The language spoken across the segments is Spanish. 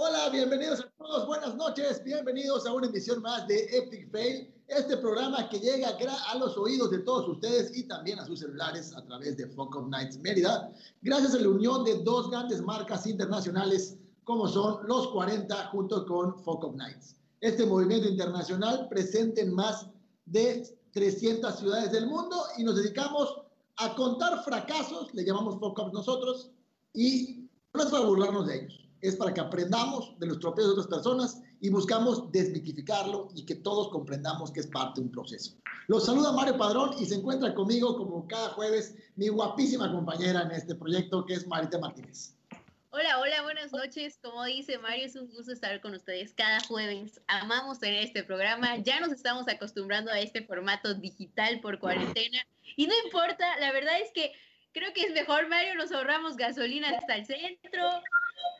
Hola, bienvenidos a todos, buenas noches, bienvenidos a una emisión más de Epic Fail, este programa que llega a los oídos de todos ustedes y también a sus celulares a través de Focus Nights Mérida, gracias a la unión de dos grandes marcas internacionales como son los 40 junto con Focus Nights. Este movimiento internacional presente en más de 300 ciudades del mundo y nos dedicamos a contar fracasos, le llamamos Focus nosotros, y no es para burlarnos de ellos es para que aprendamos de los tropeos de otras personas y buscamos desmitificarlo y que todos comprendamos que es parte de un proceso. Los saluda Mario Padrón y se encuentra conmigo como cada jueves mi guapísima compañera en este proyecto que es Marita Martínez. Hola, hola, buenas noches. Como dice Mario, es un gusto estar con ustedes cada jueves. Amamos tener este programa. Ya nos estamos acostumbrando a este formato digital por cuarentena. Y no importa, la verdad es que creo que es mejor, Mario, nos ahorramos gasolina hasta el centro,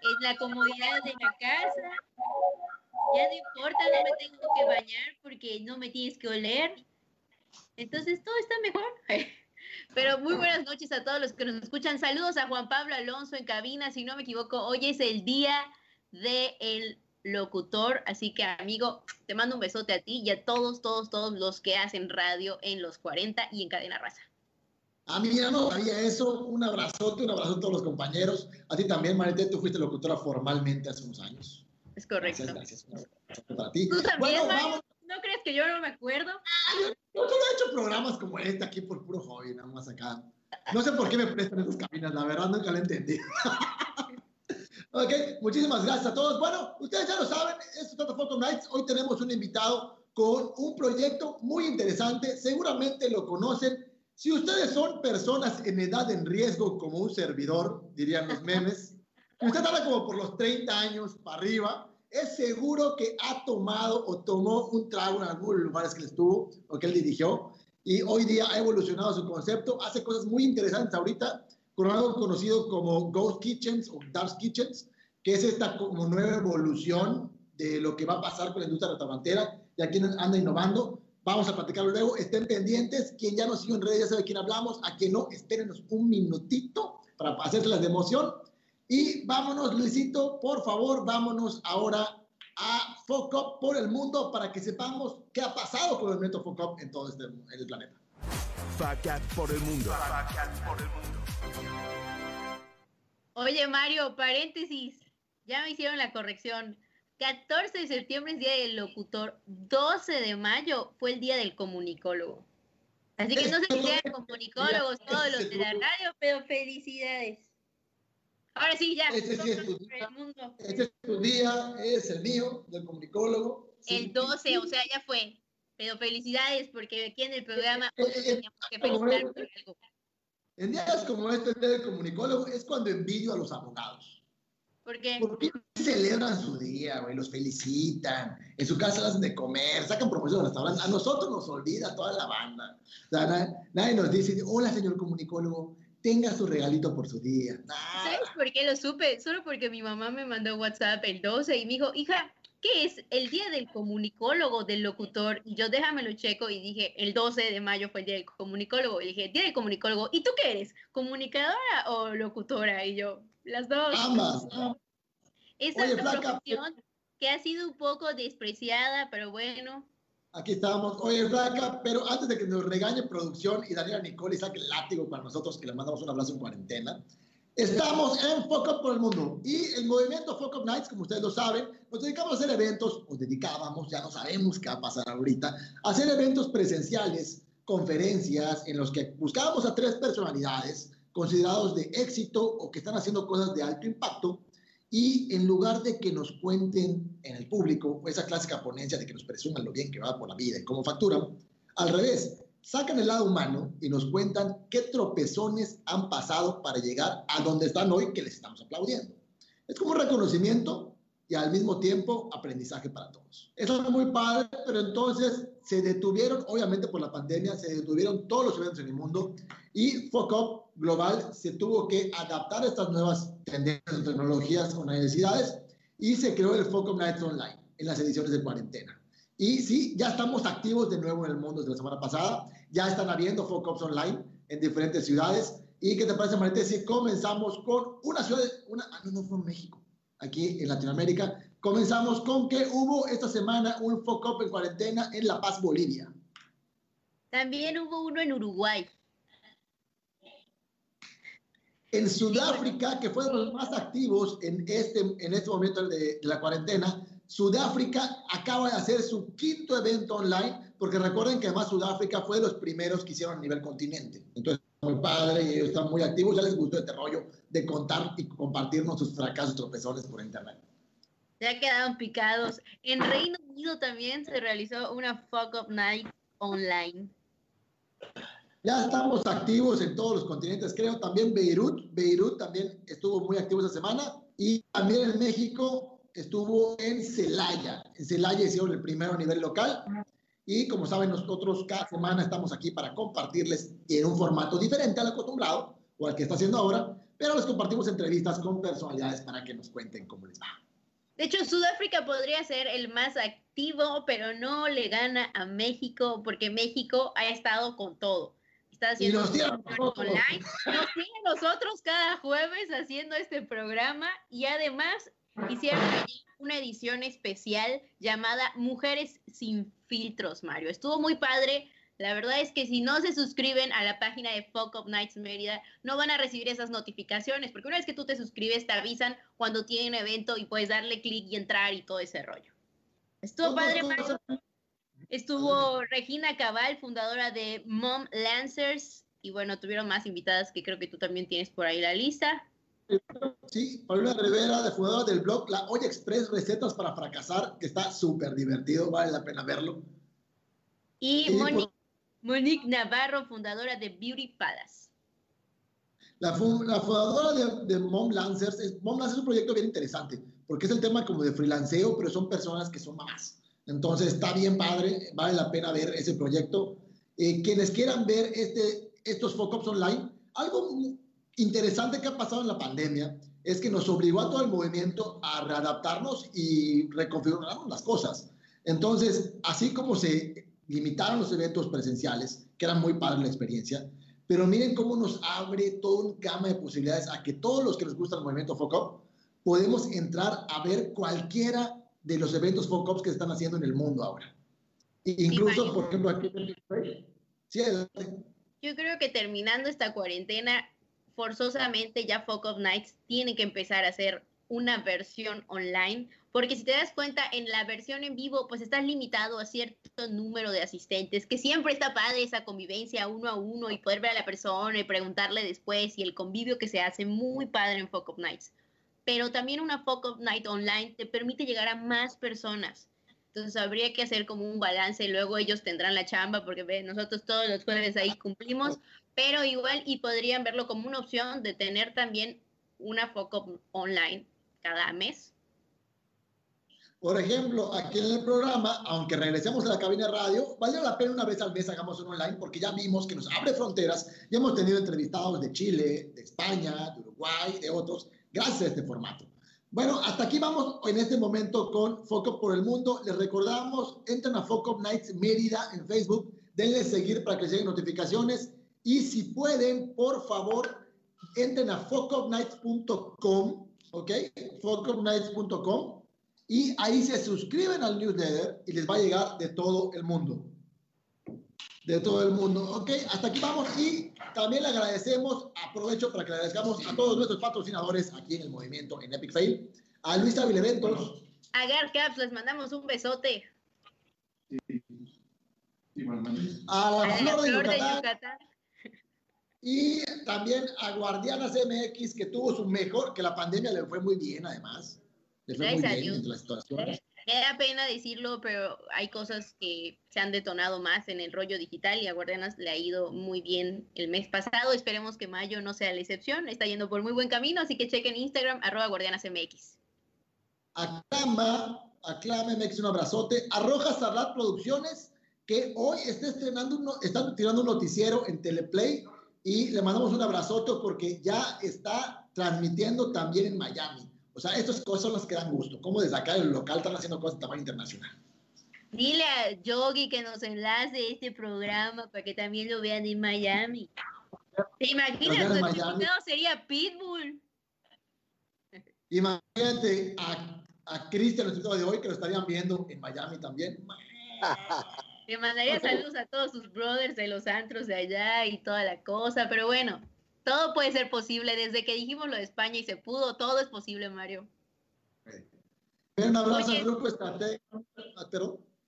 es la comodidad de la casa. Ya no importa, no me tengo que bañar porque no me tienes que oler. Entonces todo está mejor. Pero muy buenas noches a todos los que nos escuchan. Saludos a Juan Pablo Alonso en cabina. Si no me equivoco, hoy es el día del locutor. Así que, amigo, te mando un besote a ti y a todos, todos, todos los que hacen radio en los 40 y en Cadena Raza. A mí ya no sabía eso. Un abrazote, un abrazo a todos los compañeros. A ti también, Marité, tú fuiste locutora formalmente hace unos años. Es correcto. Gracias, gracias. Para ti. ¿Tú también, bueno, ¿No crees que yo no me acuerdo? Yo solo he hecho programas como este aquí por puro hobby, nada más acá. No sé por qué me prestan esas cabinas, la verdad nunca lo entendí. ok, muchísimas gracias a todos. Bueno, ustedes ya lo saben, esto es Photo Nights. Hoy tenemos un invitado con un proyecto muy interesante. Seguramente lo conocen si ustedes son personas en edad en riesgo como un servidor, dirían los memes, usted habla como por los 30 años para arriba, es seguro que ha tomado o tomó un trago en algunos lugares que él estuvo o que él dirigió y hoy día ha evolucionado su concepto, hace cosas muy interesantes ahorita con algo conocido como Ghost Kitchens o Dark Kitchens, que es esta como nueva evolución de lo que va a pasar con la industria restaurantera y aquí anda innovando. Vamos a platicarlo luego. Estén pendientes. Quien ya nos siguió en redes ya sabe quién hablamos. A quien no, espérenos un minutito para las de emoción. Y vámonos, Luisito, por favor, vámonos ahora a Focop por el mundo para que sepamos qué ha pasado con el método Focop en todo este en el planeta. FACAT por el mundo. por el mundo. Oye, Mario, paréntesis. Ya me hicieron la corrección. 14 de septiembre es Día del Locutor, 12 de mayo fue el Día del Comunicólogo. Así que no se quedan comunicólogos todos los de la radio, pero felicidades. Ahora sí, ya. Este, es tu, día, este es tu día, es el mío, del comunicólogo. El 12, o sea, ya fue. Pero felicidades, porque aquí en el programa eh, eh, teníamos que felicitar por algo. En días como este, el día del comunicólogo, es cuando envidio a los abogados. ¿Por qué? Porque celebran su día, güey, los felicitan, en su casa las hacen de comer, sacan promociones de restaurantes. A nosotros nos olvida toda la banda. O sea, nadie, nos dice, hola, señor comunicólogo, tenga su regalito por su día. ¿Sabes por qué lo supe? Solo porque mi mamá me mandó WhatsApp el 12 y me dijo, hija, ¿qué es el día del comunicólogo, del locutor? Y yo déjamelo checo y dije, el 12 de mayo fue el día del comunicólogo. Y dije, día del comunicólogo, ¿y tú qué eres? ¿Comunicadora o locutora? Y yo, las dos. Ambas. Esa Oye, profesión que ha sido un poco despreciada, pero bueno. Aquí estamos. Oye, Flaca, pero antes de que nos regañe producción y Daniela Nicole y saque el látigo para nosotros, que le mandamos un abrazo en cuarentena, estamos en Focus por el Mundo. Y el movimiento Focus Nights, como ustedes lo saben, nos dedicamos a hacer eventos, o dedicábamos, ya no sabemos qué va a pasar ahorita, a hacer eventos presenciales, conferencias, en los que buscábamos a tres personalidades considerados de éxito o que están haciendo cosas de alto impacto y en lugar de que nos cuenten en el público esa clásica ponencia de que nos presuman lo bien que va por la vida y cómo facturan, al revés, sacan el lado humano y nos cuentan qué tropezones han pasado para llegar a donde están hoy que les estamos aplaudiendo. Es como un reconocimiento y al mismo tiempo aprendizaje para todos. Eso es muy padre, pero entonces se detuvieron, obviamente por la pandemia, se detuvieron todos los eventos en el mundo y FOCOP Global se tuvo que adaptar a estas nuevas tendencias, tecnologías o necesidades y se creó el FOCOP Nights Online en las ediciones de cuarentena. Y sí, ya estamos activos de nuevo en el mundo desde la semana pasada, ya están habiendo FOCOPs online en diferentes ciudades. ¿Y qué te parece, Marité, si comenzamos con una ciudad, una, ah, no, no fue México, aquí en Latinoamérica. Comenzamos con que hubo esta semana un FOCOP en cuarentena en La Paz, Bolivia. También hubo uno en Uruguay. En Sudáfrica, que fue de los más activos en este, en este momento de, de la cuarentena, Sudáfrica acaba de hacer su quinto evento online, porque recuerden que además Sudáfrica fue de los primeros que hicieron a nivel continente. Entonces, muy padre y ellos están muy activos. Ya les gustó este rollo de contar y compartirnos sus fracasos tropezones por internet. Ya quedaron picados. En Reino Unido también se realizó una Fuck Up Night online. Ya estamos activos en todos los continentes, creo. También Beirut, Beirut también estuvo muy activo esta semana. Y también en México estuvo en Celaya. En Celaya hicieron el primero a nivel local. Y como saben, nosotros cada semana estamos aquí para compartirles en un formato diferente al acostumbrado o al que está haciendo ahora, pero les compartimos entrevistas con personalidades para que nos cuenten cómo les va. De hecho, Sudáfrica podría ser el más activo, pero no le gana a México porque México ha estado con todo. Está haciendo y online. Nos tiene nosotros cada jueves haciendo este programa y además hicieron una edición especial llamada Mujeres sin filtros, Mario. Estuvo muy padre. La verdad es que si no se suscriben a la página de Fuck Up Nights Mérida, no van a recibir esas notificaciones, porque una vez que tú te suscribes, te avisan cuando tienen evento y puedes darle clic y entrar y todo ese rollo. Estuvo padre, Mario. Estuvo Regina Cabal, fundadora de Mom Lancers, y bueno, tuvieron más invitadas que creo que tú también tienes por ahí la lista. Sí, Paulina Rivera, de fundadora del blog La Olla Express Recetas para Fracasar, que está súper divertido, vale la pena verlo. Y, Monique, Monique, Navarro, fundadora de Beauty Palace. La, la fundadora de, de, Mom Lancers, es, Mom Lancers es un proyecto bien interesante, porque es el tema como de freelanceo, pero son personas que son mamás. Entonces está bien padre, vale la pena ver ese proyecto. Eh, quienes quieran ver este, estos focus online, algo interesante que ha pasado en la pandemia es que nos obligó a todo el movimiento a readaptarnos y reconfigurar las cosas. Entonces, así como se limitaron los eventos presenciales, que era muy padre la experiencia, pero miren cómo nos abre todo un gama de posibilidades a que todos los que les gusta el movimiento FOCOP podemos entrar a ver cualquiera de los eventos FOCOPs que se están haciendo en el mundo ahora. Incluso, por ejemplo, aquí en sí, Yo creo que terminando esta cuarentena, forzosamente ya Folk of Nights tiene que empezar a hacer una versión online, porque si te das cuenta, en la versión en vivo, pues estás limitado a cierto número de asistentes, que siempre está padre esa convivencia uno a uno y poder ver a la persona y preguntarle después y el convivio que se hace muy padre en Folk of Nights. Pero también una of Night online te permite llegar a más personas. Entonces habría que hacer como un balance y luego ellos tendrán la chamba porque ve, nosotros todos los jueves ahí cumplimos, pero igual y podrían verlo como una opción de tener también una foco online cada mes. Por ejemplo, aquí en el programa, aunque regresemos a la cabina de radio, vale la pena una vez al mes hagamos un online porque ya vimos que nos abre fronteras. Ya hemos tenido entrevistados de Chile, de España, de Uruguay, de otros, gracias a este formato. Bueno, hasta aquí vamos en este momento con Foco por el Mundo. Les recordamos, entren a Foco Nights Mérida en Facebook, denle seguir para que lleguen notificaciones y si pueden, por favor, entren a focusnights.com, ¿ok? focusnights.com y ahí se suscriben al newsletter y les va a llegar de todo el mundo. De todo el mundo, ¿ok? Hasta aquí vamos y también le agradecemos, aprovecho para que le agradezcamos a todos nuestros patrocinadores aquí en el movimiento en Epic Fail, a Luisa Vileventos. A Caps, les mandamos un besote. Sí. Sí, a la, flor, de, Yucatán, y también a Guardianas MX, que tuvo su mejor, que la pandemia le fue muy bien, además. Le fue muy bien en la situación. Me da pena decirlo, pero hay cosas que se han detonado más en el rollo digital y a Guardianas le ha ido muy bien el mes pasado. Esperemos que mayo no sea la excepción. Está yendo por muy buen camino, así que chequen Instagram, arroba guardianasmx. Aclama, aclama MX un abrazote. Arroja Sarlat Producciones, que hoy está estrenando, uno, está tirando un noticiero en Teleplay y le mandamos un abrazote porque ya está transmitiendo también en Miami. O sea, estas cosas son las que dan gusto. Como desde acá el local están haciendo cosas de tamaño internacional. Dile a Yogi que nos enlace este programa para que también lo vean en Miami. ¿Te imaginas? Tu invitado sería Pitbull. Imagínate a, a Cristian, el de hoy, que lo estarían viendo en Miami también. Le mandaría saludos a todos sus brothers de los antros de allá y toda la cosa, pero bueno, todo puede ser posible. Desde que dijimos lo de España y se pudo, todo es posible, Mario. Un abrazo al Grupo Estratega.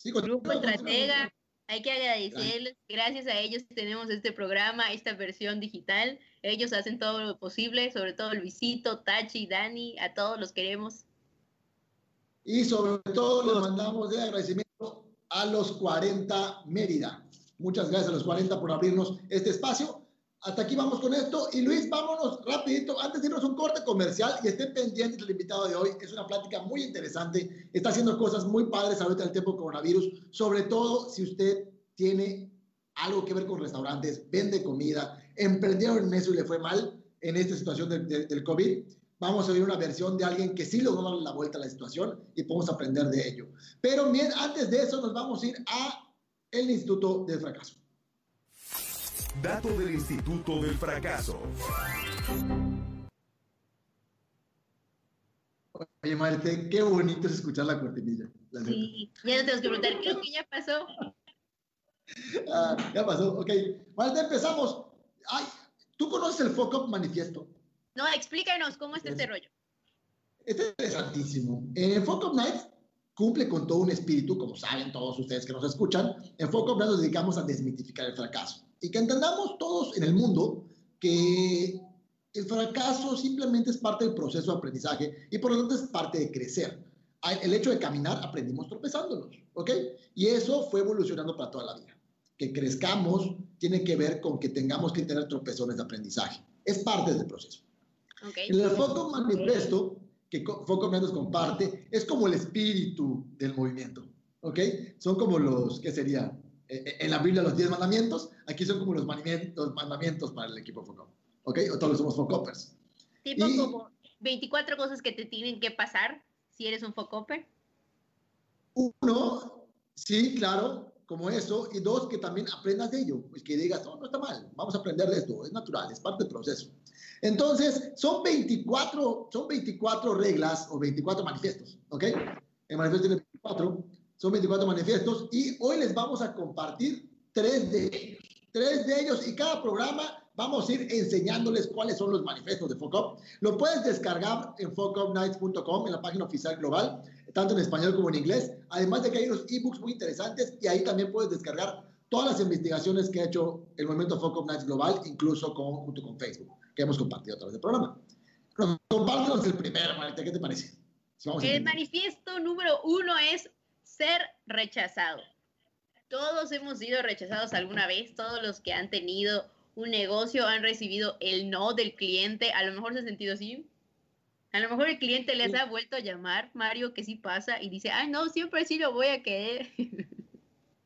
grupo Estratega, hay que agradecerles. Gracias a ellos tenemos este programa, esta versión digital. Ellos hacen todo lo posible, sobre todo Luisito, Tachi, Dani, a todos los queremos. Y sobre todo les mandamos de agradecimiento a los 40 Mérida. Muchas gracias a los 40 por abrirnos este espacio. Hasta aquí vamos con esto. Y Luis, vámonos rapidito, antes de irnos un corte comercial y estén pendientes del invitado de hoy. Es una plática muy interesante. Está haciendo cosas muy padres ahorita en el tiempo coronavirus, sobre todo si usted tiene algo que ver con restaurantes, vende comida, emprendieron en eso y le fue mal en esta situación del COVID vamos a ver una versión de alguien que sí logró darle la vuelta a la situación y podemos aprender de ello. Pero bien, antes de eso nos vamos a ir a el Instituto del Fracaso. Dato del Instituto del Fracaso. Oye, Marte, qué bonito es escuchar la cortinilla. sí, ya no tenemos que preguntar, creo que ya pasó. Ah, ya pasó, ok. Marte, empezamos. Ay, ¿Tú conoces el FOCOP manifiesto? No, explícanos cómo está este rollo. Es interesantísimo. En Focus Nights cumple con todo un espíritu, como saben todos ustedes que nos escuchan. En Nights nos dedicamos a desmitificar el fracaso y que entendamos todos en el mundo que el fracaso simplemente es parte del proceso de aprendizaje y por lo tanto es parte de crecer. El hecho de caminar aprendimos tropezándonos, ¿ok? Y eso fue evolucionando para toda la vida. Que crezcamos tiene que ver con que tengamos que tener tropezones de aprendizaje. Es parte del proceso. El Foco Manifesto, que Foco nos comparte, es como el espíritu del movimiento. ¿Ok? Son como los, ¿qué sería? Eh, en la Biblia los 10 mandamientos, aquí son como los mandamientos, mandamientos para el equipo Foco. ¿Ok? O todos somos Focopers. Tipo como 24 cosas que te tienen que pasar si eres un Focoper. Uno, sí, claro, como eso. Y dos, que también aprendas de ello. Pues que digas, no, no está mal, vamos a aprender de esto, es natural, es parte del proceso. Entonces, son 24, son 24 reglas o 24 manifiestos, ¿ok? El manifiesto tiene 24, son 24 manifiestos y hoy les vamos a compartir tres de ellos. Tres de ellos y cada programa vamos a ir enseñándoles cuáles son los manifiestos de FOCUP. Lo puedes descargar en focupnights.com, en la página oficial global, tanto en español como en inglés. Además de que hay unos ebooks muy interesantes y ahí también puedes descargar todas las investigaciones que ha hecho el movimiento FOCUP Nights Global, incluso con, junto con Facebook que hemos compartido a través del programa. Compártenos el primero, Marita, ¿qué te parece? el manifiesto número uno es ser rechazado. Todos hemos sido rechazados alguna vez, todos los que han tenido un negocio han recibido el no del cliente, a lo mejor se ha sentido así. A lo mejor el cliente les ha vuelto a llamar, Mario, que sí pasa, y dice, ay, no, siempre sí lo voy a querer.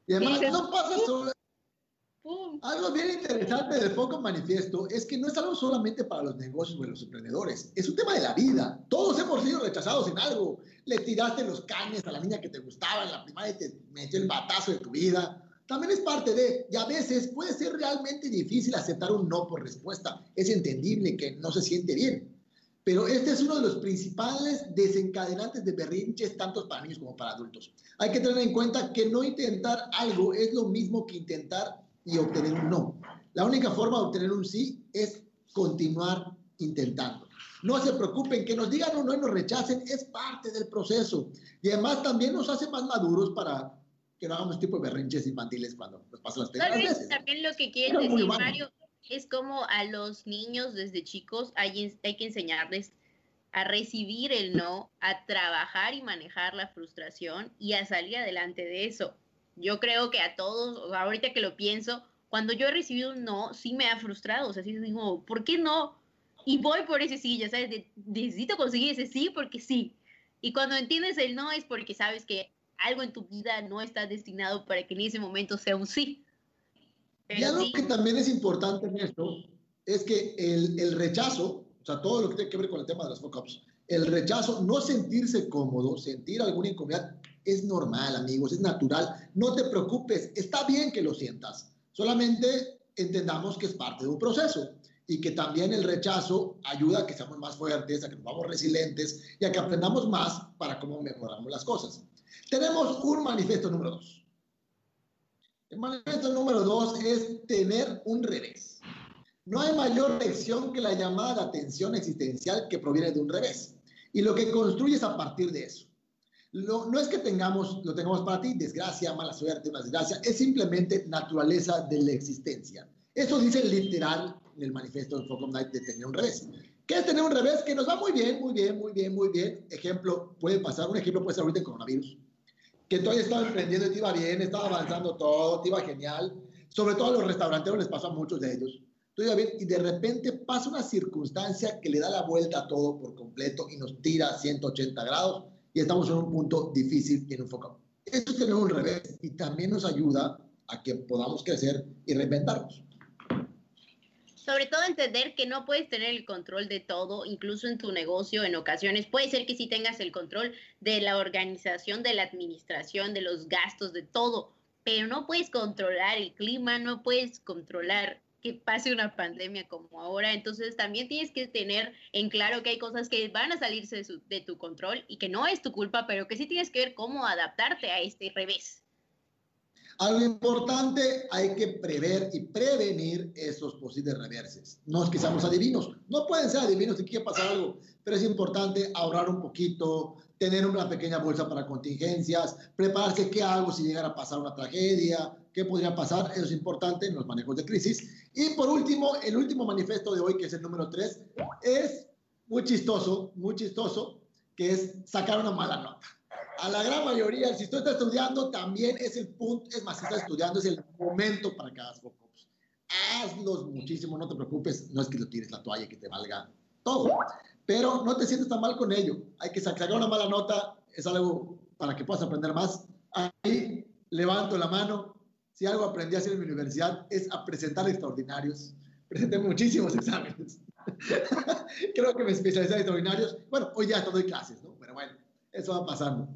Y además no pasa solo, algo bien interesante del Foco Manifiesto es que no es algo solamente para los negocios o los emprendedores, es un tema de la vida. Todos hemos sido rechazados en algo. Le tiraste los canes a la niña que te gustaba en la primaria y te metió el batazo de tu vida. También es parte de, y a veces puede ser realmente difícil aceptar un no por respuesta. Es entendible que no se siente bien. Pero este es uno de los principales desencadenantes de berrinches, tanto para niños como para adultos. Hay que tener en cuenta que no intentar algo es lo mismo que intentar y obtener un no. La única forma de obtener un sí es continuar intentando. No se preocupen, que nos digan un no y nos rechacen, es parte del proceso. Y además también nos hace más maduros para que no hagamos tipo de berrinches infantiles cuando nos pasan las veces. También lo que quiere decir, Mario, es como a los niños desde chicos hay, hay que enseñarles a recibir el no, a trabajar y manejar la frustración y a salir adelante de eso yo creo que a todos, ahorita que lo pienso, cuando yo he recibido un no, sí me ha frustrado, o sea, sí digo, ¿por qué no? Y voy por ese sí, ya sabes, necesito conseguir ese sí porque sí. Y cuando entiendes el no es porque sabes que algo en tu vida no está destinado para que en ese momento sea un sí. y algo que también es importante en esto es que el, el, rechazo, o sea, todo lo que tiene que ver con el tema de las fuck-ups, el rechazo, no sentirse cómodo, sentir alguna incomodidad, es normal, amigos, es natural. No te preocupes, está bien que lo sientas. Solamente entendamos que es parte de un proceso. Y que también el rechazo ayuda a que seamos más fuertes, a que nos vamos resilientes y a que aprendamos más para cómo mejoramos las cosas. Tenemos un manifiesto número dos. El manifiesto número dos es tener un revés. No hay mayor lección que la llamada de atención existencial que proviene de un revés. Y lo que construyes a partir de eso. no es que tengamos, lo tengamos para ti, desgracia, mala suerte, una desgracia, es simplemente naturaleza de la existencia. Eso dice literal el manifiesto de Focus Night de tener un revés. ¿Qué es tener un revés? Que nos va muy bien, muy bien, muy bien, muy bien. Ejemplo, puede pasar, un ejemplo puede ser ahorita el coronavirus. Que todavía estaba emprendiendo y te iba bien, estaba avanzando todo, te iba genial. Sobre todo a los restauranteros les pasó a muchos de ellos. Todo iba bien y de repente pasa una circunstancia que le da la vuelta a todo por completo y nos tira a 180 grados y estamos en un punto difícil y en un foco. Eso es tener un revés y también nos ayuda a que podamos crecer y reinventarnos sobre todo entender que no puedes tener el control de todo, incluso en tu negocio en ocasiones. Puede ser que sí tengas el control de la organización, de la administración, de los gastos, de todo, pero no puedes controlar el clima, no puedes controlar que pase una pandemia como ahora. Entonces también tienes que tener en claro que hay cosas que van a salirse de, de tu control y que no es tu culpa, pero que sí tienes que ver cómo adaptarte a este revés. Algo importante, hay que prever y prevenir esos posibles reverses. No es que seamos adivinos, no pueden ser adivinos si quiere pasar algo, pero es importante ahorrar un poquito, tener una pequeña bolsa para contingencias, prepararse qué hago si llegara a pasar una tragedia, qué podría pasar, eso es importante en los manejos de crisis. Y por último, el último manifiesto de hoy, que es el número 3, es muy chistoso, muy chistoso, que es sacar una mala nota a la gran mayoría, si tú estás estudiando, también es el punto, es más, si estás estudiando, es el momento para que hagas focus. Hazlos muchísimo, no te preocupes, no es que lo tires la toalla que te valga todo, pero no te sientes tan mal con ello. Hay que sacar una mala nota, es algo para que puedas aprender más. Ahí levanto la mano. Si algo aprendí a hacer en mi universidad es a presentar extraordinarios. Presenté muchísimos exámenes. Creo que me especialicé en extraordinarios. Bueno, hoy ya doy clases, ¿no? Pero bueno, eso va pasando.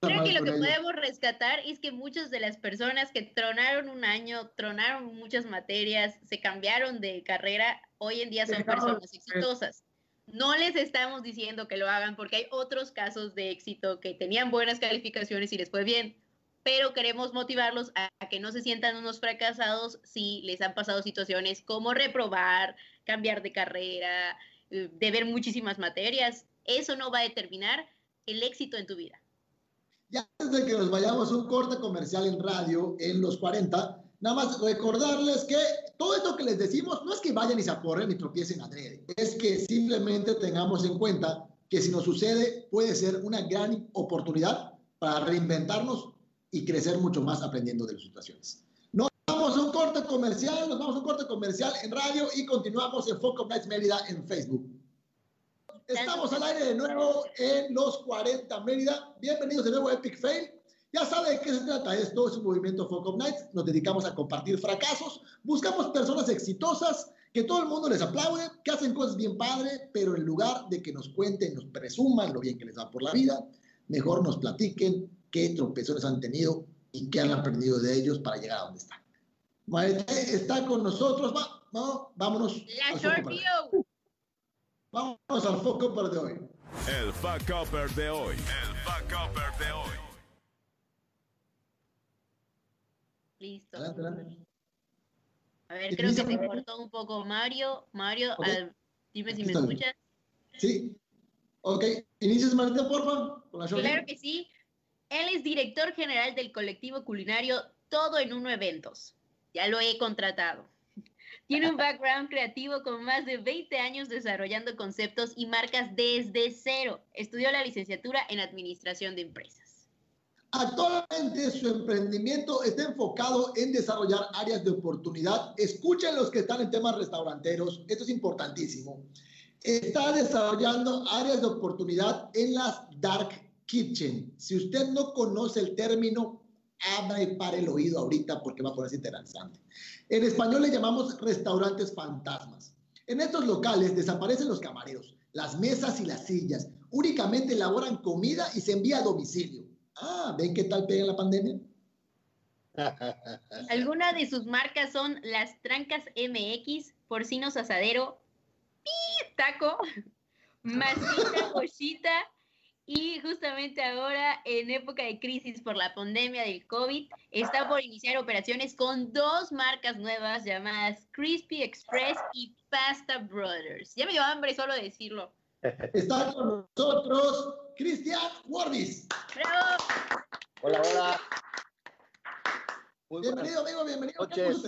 Creo que lo que podemos rescatar es que muchas de las personas que tronaron un año, tronaron muchas materias, se cambiaron de carrera, hoy en día son personas exitosas. No les estamos diciendo que lo hagan porque hay otros casos de éxito que tenían buenas calificaciones y les fue bien, pero queremos motivarlos a, que no se sientan unos fracasados si les han pasado situaciones como reprobar, cambiar de carrera, eh, de ver muchísimas materias. Eso no va a determinar el éxito en tu vida. Ya antes de que nos vayamos a un corte comercial en radio en los 40, nada más recordarles que todo esto que les decimos no es que vayan y se aporren y tropiecen adrede, es que simplemente tengamos en cuenta que si nos sucede puede ser una gran oportunidad para reinventarnos y crecer mucho más aprendiendo de las situaciones. Nos vamos a un corte comercial, nos vamos a un corte comercial en radio y continuamos en Focus Nights Mérida en Facebook. Estamos al aire de nuevo en los 40 Mérida. Bienvenidos de nuevo a Epic Fail. Ya sabe de qué se trata esto, es un movimiento Focus Nights. Nos dedicamos a compartir fracasos. Buscamos personas exitosas que todo el mundo les aplaude, que hacen cosas bien padre, pero en lugar de que nos cuenten, nos presuman lo bien que les va por la vida, mejor nos platiquen qué tropezones han tenido y qué han aprendido de ellos para llegar a donde están. Maite está con nosotros. Va, vámonos. La short view. Vamos al Fuck Upper de hoy. El Fuck Upper de hoy. El Fuck Upper de hoy. Listo. A ver, creo que se cortó un poco Mario. Mario, dime si me escuchas. Sí. Ok, inicias Marita, por favor. claro que sí. Él es director general del colectivo culinario Todo en Uno Eventos. Ya lo he contratado. Tiene un background creativo con más de 20 años desarrollando conceptos y marcas desde cero. Estudió la licenciatura en Administración de Empresas. Actualmente su emprendimiento está enfocado en desarrollar áreas de oportunidad. Escuchen los que están en temas restauranteros, esto es importantísimo. Está desarrollando áreas de oportunidad en las dark kitchen. Si usted no conoce el término, abra y pare el oído ahorita porque va a ponerse interesante. En español le llamamos restaurantes fantasmas. En estos locales desaparecen los camareros, las mesas y las sillas. Únicamente elaboran comida y se envía a domicilio. Ah, ¿ven qué tal pega la pandemia? Algunas de sus marcas son las Trancas MX, porcinos asadero, taco, masita, cochita y justamente ahora, en época de crisis por la pandemia del COVID, está por iniciar operaciones con dos marcas nuevas llamadas Crispy Express y Pasta Brothers. Ya me dio hambre solo de decirlo. Está con nosotros Cristian Warbis. ¡Bravo! Hola, hola. Muy bienvenido, amigo, bienvenido. Noches.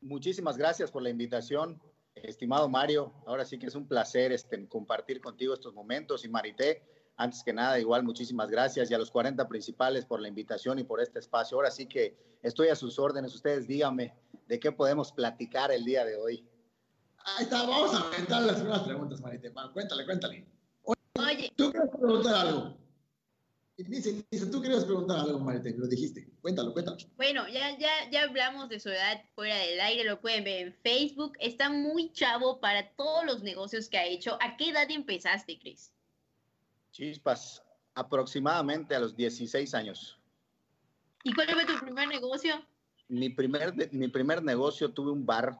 Muchísimas gracias por la invitación, estimado Mario. Ahora sí que es un placer este, compartir contigo estos momentos. Y Marité, antes que nada, igual muchísimas gracias y a los 40 principales por la invitación y por este espacio. Ahora sí que estoy a sus órdenes. Ustedes díganme de qué podemos platicar el día de hoy. Ahí está, vamos a aventar las primeras preguntas, Marité. Cuéntale, cuéntale. Oye, ¿tú quieres preguntar algo? Dice, dice, tú querías preguntar algo, Marité, lo dijiste. Cuéntalo, cuéntalo. Bueno, ya, ya, ya hablamos de su edad fuera del aire, lo pueden ver en Facebook. Está muy chavo para todos los negocios que ha hecho. ¿A qué edad empezaste, Chris? Chispas, aproximadamente a los 16 años. ¿Y cuál fue tu primer negocio? Mi primer, mi primer negocio tuve un bar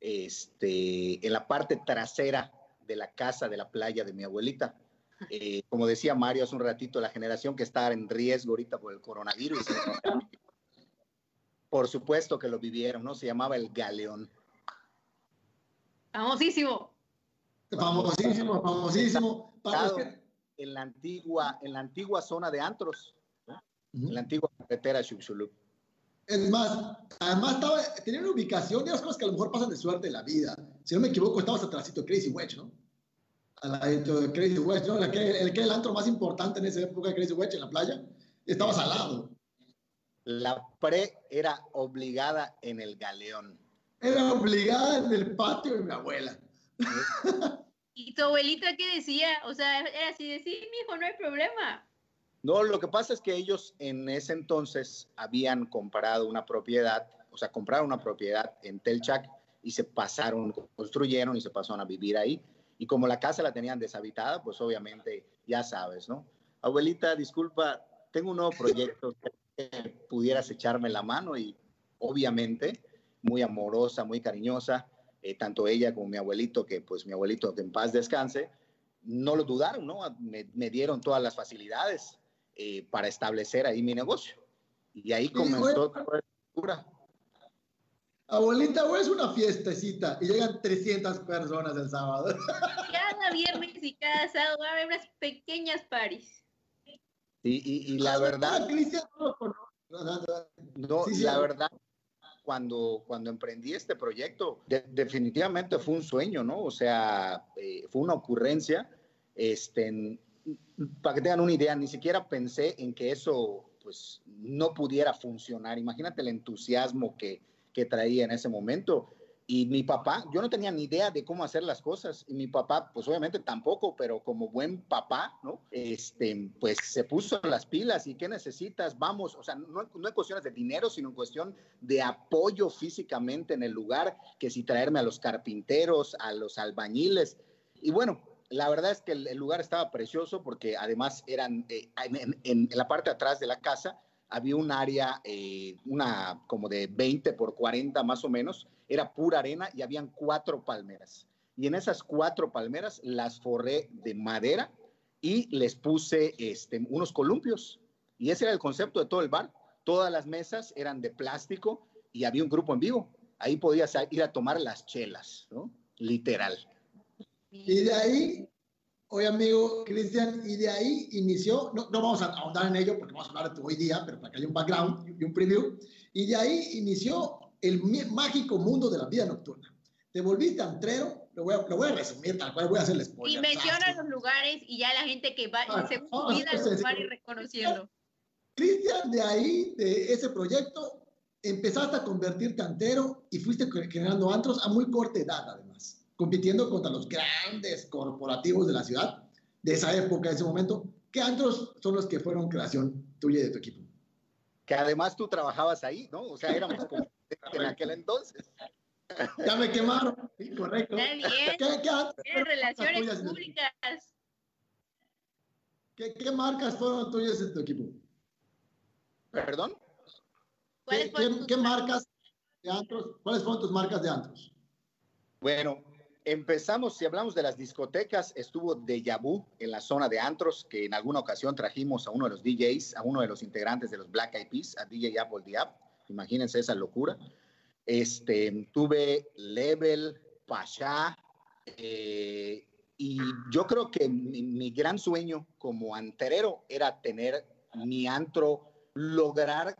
este, en la parte trasera de la casa de la playa de mi abuelita. Eh, como decía Mario hace un ratito, la generación que está en riesgo ahorita por el coronavirus. por supuesto que lo vivieron, ¿no? Se llamaba el Galeón. Famosísimo. Famosísimo, famosísimo. En la antigua, en la antigua zona de Antros, en la antigua carretera Xuxulú. Es más, además estaba, tenía una ubicación de las cosas que a lo mejor pasan de suerte en la vida. Si no me equivoco, estabas atrásito de Crazy Wedge, ¿no? Al lado de Crazy ¿no? El que, el el antro más importante en esa época de Crazy Wedge, en la playa, estabas al lado. La pre era obligada en el galeón. Era obligada en el patio de mi abuela. ¿Y tu abuelita qué decía? O sea, era así de, sí, mi hijo, no hay problema. No, lo que pasa es que ellos en ese entonces habían comprado una propiedad, o sea, compraron una propiedad en Telchac y se pasaron, construyeron y se pasaron a vivir ahí. Y como la casa la tenían deshabitada, pues obviamente ya sabes, ¿no? Abuelita, disculpa, tengo un nuevo proyecto que pudieras echarme la mano y obviamente muy amorosa, muy cariñosa, eh, tanto ella como mi abuelito, que pues mi abuelito que en paz descanse, no lo dudaron, ¿no? Me, me dieron todas las facilidades eh, para establecer ahí mi negocio. Y ahí comenzó toda Abuelita, hoy es una fiestecita y llegan 300 personas el sábado. Cada viernes y cada sábado va a haber unas pequeñas paris. Y, y, la verdad... No, la verdad, cuando, cuando emprendí este proyecto, definitivamente fue un sueño, ¿no? O sea, eh, fue una ocurrencia. Este, para que tengan una idea, ni siquiera pensé en que eso pues no pudiera funcionar. Imagínate el entusiasmo que, que traía en ese momento. Y mi papá, yo no tenía ni idea de cómo hacer las cosas. Y mi papá, pues obviamente tampoco, pero como buen papá, ¿no? Este, pues se puso las pilas y ¿qué necesitas? Vamos, o sea, no, no en cuestiones de dinero, sino en cuestión de apoyo físicamente en el lugar, que si traerme a los carpinteros, a los albañiles. Y bueno, la verdad es que el, lugar estaba precioso porque además eran eh, en, la parte atrás de la casa había un área, eh, una como de 20 por 40 más o menos, era pura arena y habían cuatro palmeras. Y en esas cuatro palmeras las forré de madera y les puse este, unos columpios. Y ese era el concepto de todo el bar. Todas las mesas eran de plástico y había un grupo en vivo. Ahí podías ir a tomar las chelas, ¿no? Literal. Y de ahí, oye amigo Cristian, y de ahí inició, no, no, vamos a ahondar en ello porque vamos a hablar de tu hoy día, pero para que haya un background y un preview, y de ahí inició el mágico mundo de la vida nocturna. Te volviste antrero, lo voy a, lo voy a resumir tal cual, voy a hacerle spoiler. Y menciona los lugares y ya la gente que va, ah, según su vida, los va a ir reconociendo. Cristian, de ahí, de ese proyecto, empezaste a convertirte antero y fuiste generando antros a muy corta edad, además compitiendo contra los grandes corporativos de la ciudad de esa época, de ese momento. ¿Qué antros son los que fueron creación tuya y de tu equipo? Que además tú trabajabas ahí, ¿no? O sea, éramos en aquel entonces. Ya me quemaron, sí, correcto. ¿Qué, qué, relaciones públicas. ¿Qué, ¿Qué, marcas fueron tuyas en tu equipo? ¿Perdón? ¿Qué, qué marcas de antros? ¿Cuáles fueron tus marcas de antros? Bueno, empezamos, si hablamos de las discotecas, estuvo Deja Vu en la zona de antros, que en alguna ocasión trajimos a uno de los DJs, a uno de los integrantes de los Black Eyed Peas, a DJ Apple Diab. Imagínense esa locura. Este, tuve Level, Pasha, eh, y yo creo que mi, gran sueño como anterero era tener mi antro, lograr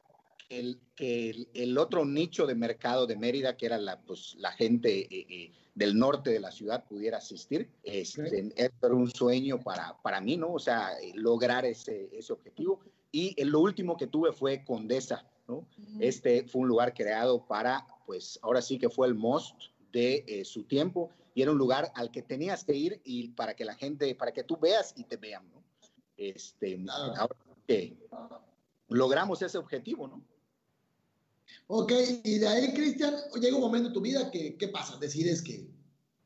que el, el, otro nicho de mercado de Mérida, que era la, pues, la gente eh, eh, del norte de la ciudad, pudiera asistir. Este, okay. Era un sueño para, para mí, ¿no? O sea, lograr ese, ese objetivo. Y lo último que tuve fue Condesa, ¿no? Este fue un lugar creado para, pues, ahora sí que fue el most de eh, su tiempo y era un lugar al que tenías que ir y para que la gente, para que tú veas y te vean, ¿no? Este, ahora que logramos ese objetivo, ¿no? Ok, y de ahí, Cristian, llega un momento en tu vida que, ¿qué pasa? Decides que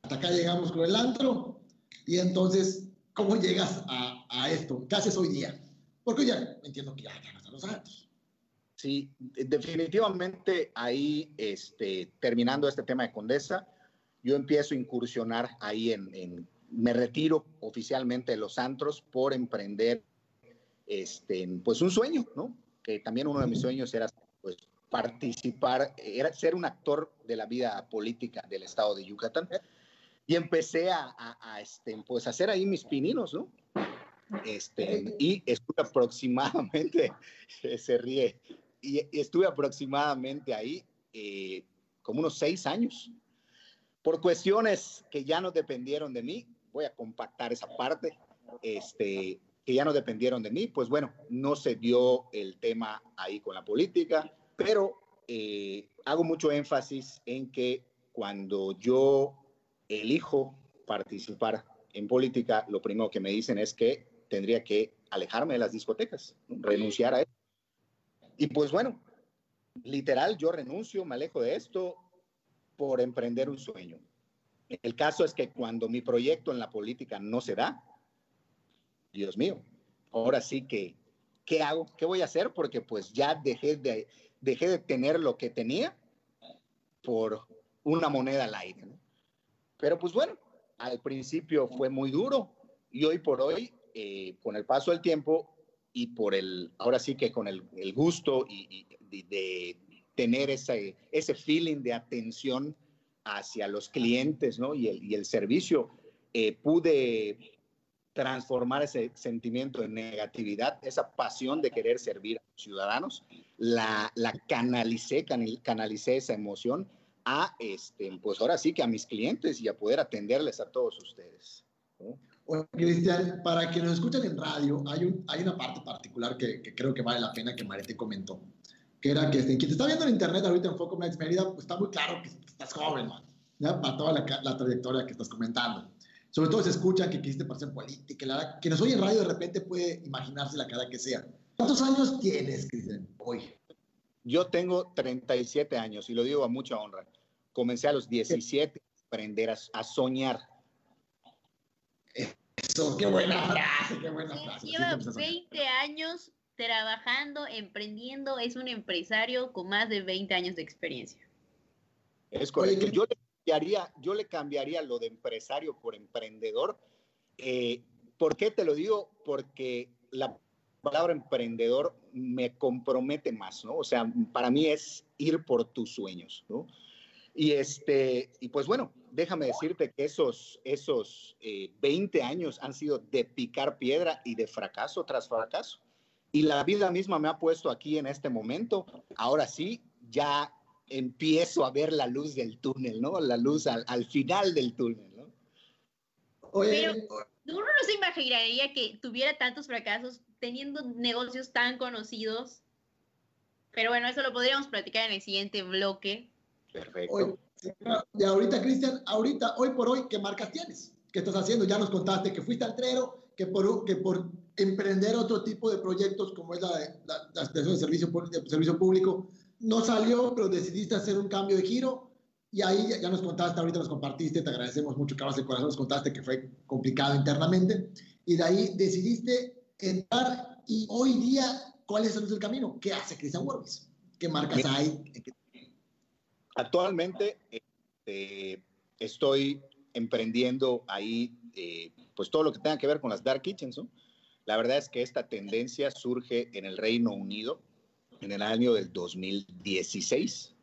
hasta acá llegamos con el antro y entonces, ¿cómo llegas a, a esto? ¿Qué haces hoy día? Porque ya entiendo que ya, no están los antros. Sí, definitivamente ahí, este, terminando este tema de Condesa, yo empiezo a incursionar ahí en, en me retiro oficialmente de los antros por emprender este, pues un sueño, ¿no? Que también uno de mis sueños era pues participar, era ser un actor de la vida política del estado de Yucatán. Y empecé a, a, a este, pues hacer ahí mis pininos, ¿no? Este, y estuve aproximadamente, se ríe, y estuve aproximadamente ahí eh, como unos seis años. Por cuestiones que ya no dependieron de mí, voy a compactar esa parte, este, que ya no dependieron de mí, pues bueno, no se dio el tema ahí con la política, pero eh, hago mucho énfasis en que cuando yo elijo participar en política, lo primero que me dicen es que tendría que alejarme de las discotecas, renunciar a eso. Y pues bueno, literal, yo renuncio, me alejo de esto por emprender un sueño. El caso es que cuando mi proyecto en la política no se da, Dios mío, ahora sí que, ¿qué hago? ¿Qué voy a hacer? Porque pues ya dejé de, dejé de tener lo que tenía por una moneda al aire. Pero pues bueno, al principio fue muy duro y hoy por hoy, eh, con el paso del tiempo y por el, ahora sí que con el, el gusto y, de, tener ese, ese feeling de atención hacia los clientes ¿no? y, el, y el servicio, eh, pude transformar ese sentimiento de negatividad, esa pasión de querer servir ciudadanos, la, la canalicé, canal, canalicé esa emoción a, este, pues ahora sí que a mis clientes y a poder atenderles a todos ustedes. ¿no? Cristian, para que nos escuchen en radio, hay, un, hay una parte particular que, que, creo que vale la pena que Marete comentó, que era que este, quien te está viendo en internet ahorita en Foco Nights Mérida, pues está muy claro que estás joven, man, ¿ya? para toda la, la trayectoria que estás comentando sobre todo se escucha que quisiste en política, que nos oye en radio de repente puede imaginarse la cara que sea. ¿Cuántos años tienes, Cristian, hoy? Yo tengo 37 años y lo digo a mucha honra. Comencé a los 17 a aprender a, a soñar. Eso, qué buena frase, qué buena frase. Lleva 20 años trabajando, emprendiendo, es un empresario con más de 20 años de experiencia. Es correcto. Yo cambiaría, yo le cambiaría lo de empresario por emprendedor. Eh, ¿Por qué te lo digo? Porque la palabra emprendedor me compromete más, ¿no? O sea, para mí es ir por tus sueños, ¿no? Y, este, y pues bueno, déjame decirte que esos, esos eh, 20 años han sido de picar piedra y de fracaso tras fracaso. Y la vida misma me ha puesto aquí en este momento. Ahora sí, ya empiezo a ver la luz del túnel, ¿no? La luz al, al final del túnel, ¿no? Oye, Pero uno no se imaginaría que tuviera tantos fracasos teniendo negocios tan conocidos. Pero bueno, eso lo podríamos platicar en el siguiente bloque. Perfecto. Oye, y ahorita, Cristian, ahorita, hoy por hoy, ¿qué marcas tienes? ¿Qué estás haciendo? Ya nos contaste que fuiste altrero, que por, que por emprender otro tipo de proyectos como es la, la, la, de servicio, de servicio público, no salió, pero decidiste hacer un cambio de giro y ahí ya, ya, nos contaste, ahorita nos compartiste, te agradecemos mucho, Cabas de Corazón, nos contaste que fue complicado internamente y de ahí decidiste entrar y hoy día, ¿cuál es el camino? ¿Qué hace Cristian Wormis? ¿Qué marcas Mira, hay? Actualmente, este, estoy emprendiendo ahí, eh, pues todo lo que tenga que ver con las dark kitchens, ¿no? La verdad es que esta tendencia surge en el Reino Unido en el año del 2016.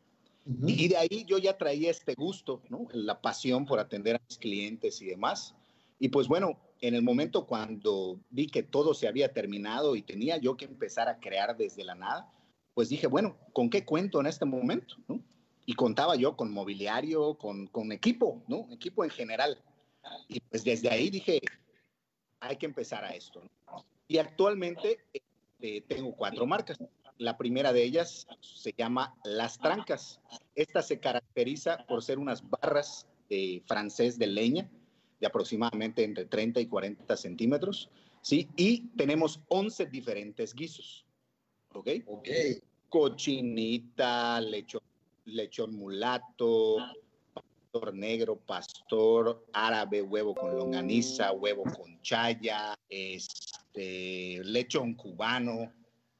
Y de ahí yo ya traía este gusto, ¿no? La pasión por atender a mis clientes y demás. Y pues bueno, en el momento cuando vi que todo se había terminado y tenía yo que empezar a crear desde la nada, pues dije, bueno, ¿con qué cuento en este momento? Y contaba yo con mobiliario, con, equipo, ¿no? Equipo en general. Y pues desde ahí dije, hay que empezar a esto. Y actualmente eh, tengo cuatro marcas. La primera de ellas se llama Las Trancas. Esta se caracteriza por ser unas barras de francés de leña de aproximadamente entre 30 y 40 centímetros, ¿sí? Y tenemos 11 diferentes guisos, ¿ok? Ok. Cochinita, lechón, lechón mulato, pastor negro, pastor árabe, huevo con longaniza, huevo con chaya, este, lechón cubano,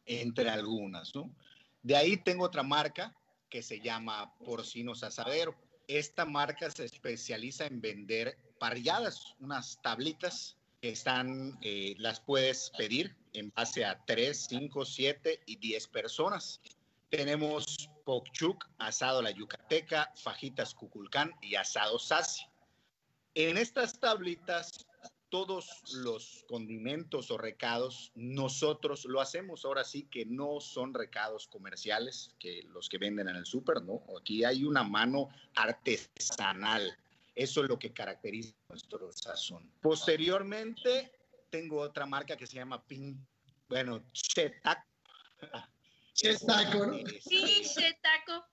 entre algunas, ¿no? De ahí tengo otra marca que se llama Porcinos Asadero. Esta marca se especializa en vender parrilladas, unas tablitas que están, eh, las puedes pedir en base a 3, 5, 7 y 10 personas. Tenemos pokchuk, asado a la yucateca, fajitas cuculcán y asado sasi. En estas tablitas todos los condimentos o recados, nosotros lo hacemos. Ahora sí que no son recados comerciales que los que venden en el súper, ¿no? Aquí hay una mano artesanal. Eso es lo que caracteriza nuestro sazón. Posteriormente, tengo otra marca que se llama Pin, bueno, Chetaco. Chetaco, ¿no? Sí, Chetaco.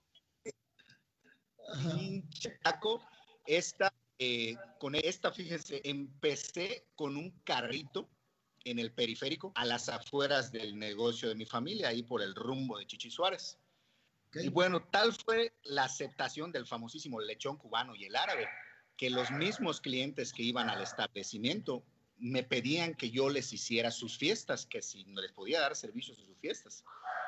Chetaco. Esta eh, con esta, fíjense, empecé con un carrito en el periférico, a las afueras del negocio de mi familia, ahí por el rumbo de Chichi Suárez. Okay. Y bueno, tal fue la aceptación del famosísimo lechón cubano y el árabe, que los mismos clientes que iban al establecimiento me pedían que yo les hiciera sus fiestas, que si no les podía dar servicios a sus fiestas.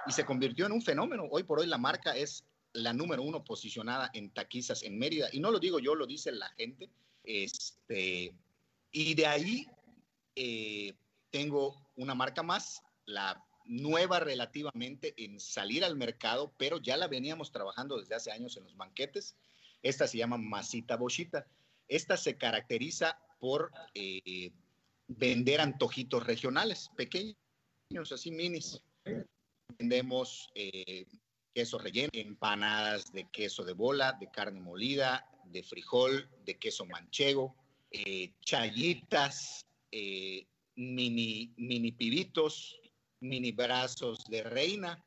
Y se convirtió en un fenómeno. Hoy por hoy la marca es la número uno posicionada en taquizas en Mérida. Y no lo digo yo, lo dice la gente. Este, y de ahí eh, tengo una marca más, la nueva relativamente en salir al mercado, pero ya la veníamos trabajando desde hace años en los banquetes. Esta se llama Masita Bochita. Esta se caracteriza por eh, vender antojitos regionales, pequeños, así minis. Vendemos eh, queso relleno, empanadas de queso de bola, de carne molida, de frijol, de queso manchego, eh, chayitas, mini, mini pibitos, mini brazos de reina.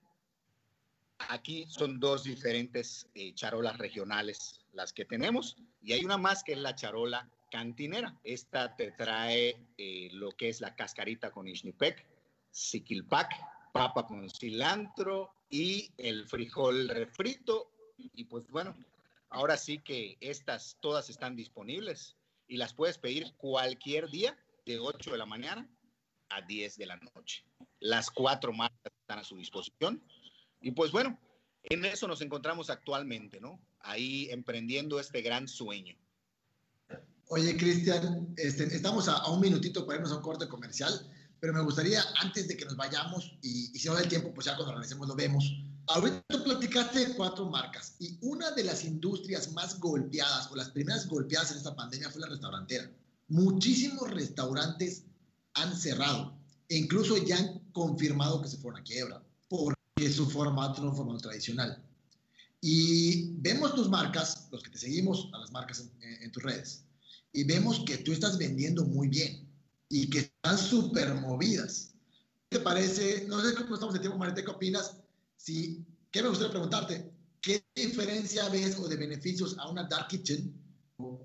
Aquí son dos diferentes eh, charolas regionales las que tenemos y hay una más que es la charola cantinera. Esta te trae eh, lo que es la cascarita con ishnipek, siquilpac, papa con cilantro y el frijol refrito. Y pues bueno, ahora sí que estas todas están disponibles y las puedes pedir cualquier día de 8 de la mañana a 10 de la noche. Las cuatro marcas están a su disposición. Y pues bueno, en eso nos encontramos actualmente, ¿no? Ahí emprendiendo este gran sueño. Oye, Cristian, este, estamos a, un minutito para irnos a un corte comercial pero me gustaría, antes de que nos vayamos, y, y si no da el tiempo, pues ya cuando regresemos lo vemos. Ahorita platicaste de cuatro marcas y una de las industrias más golpeadas o las primeras golpeadas en esta pandemia fue la restaurantera. Muchísimos restaurantes han cerrado e incluso ya han confirmado que se fueron a quiebra porque su formato no un formato tradicional. Y vemos tus marcas, los que te seguimos a las marcas en, tus redes, y vemos que tú estás vendiendo muy bien y que están súper movidas. ¿Qué te parece? No sé cómo estamos de tiempo, Marita, ¿qué opinas? Si, ¿Qué me gustaría preguntarte? ¿Qué diferencia ves o de beneficios a una dark kitchen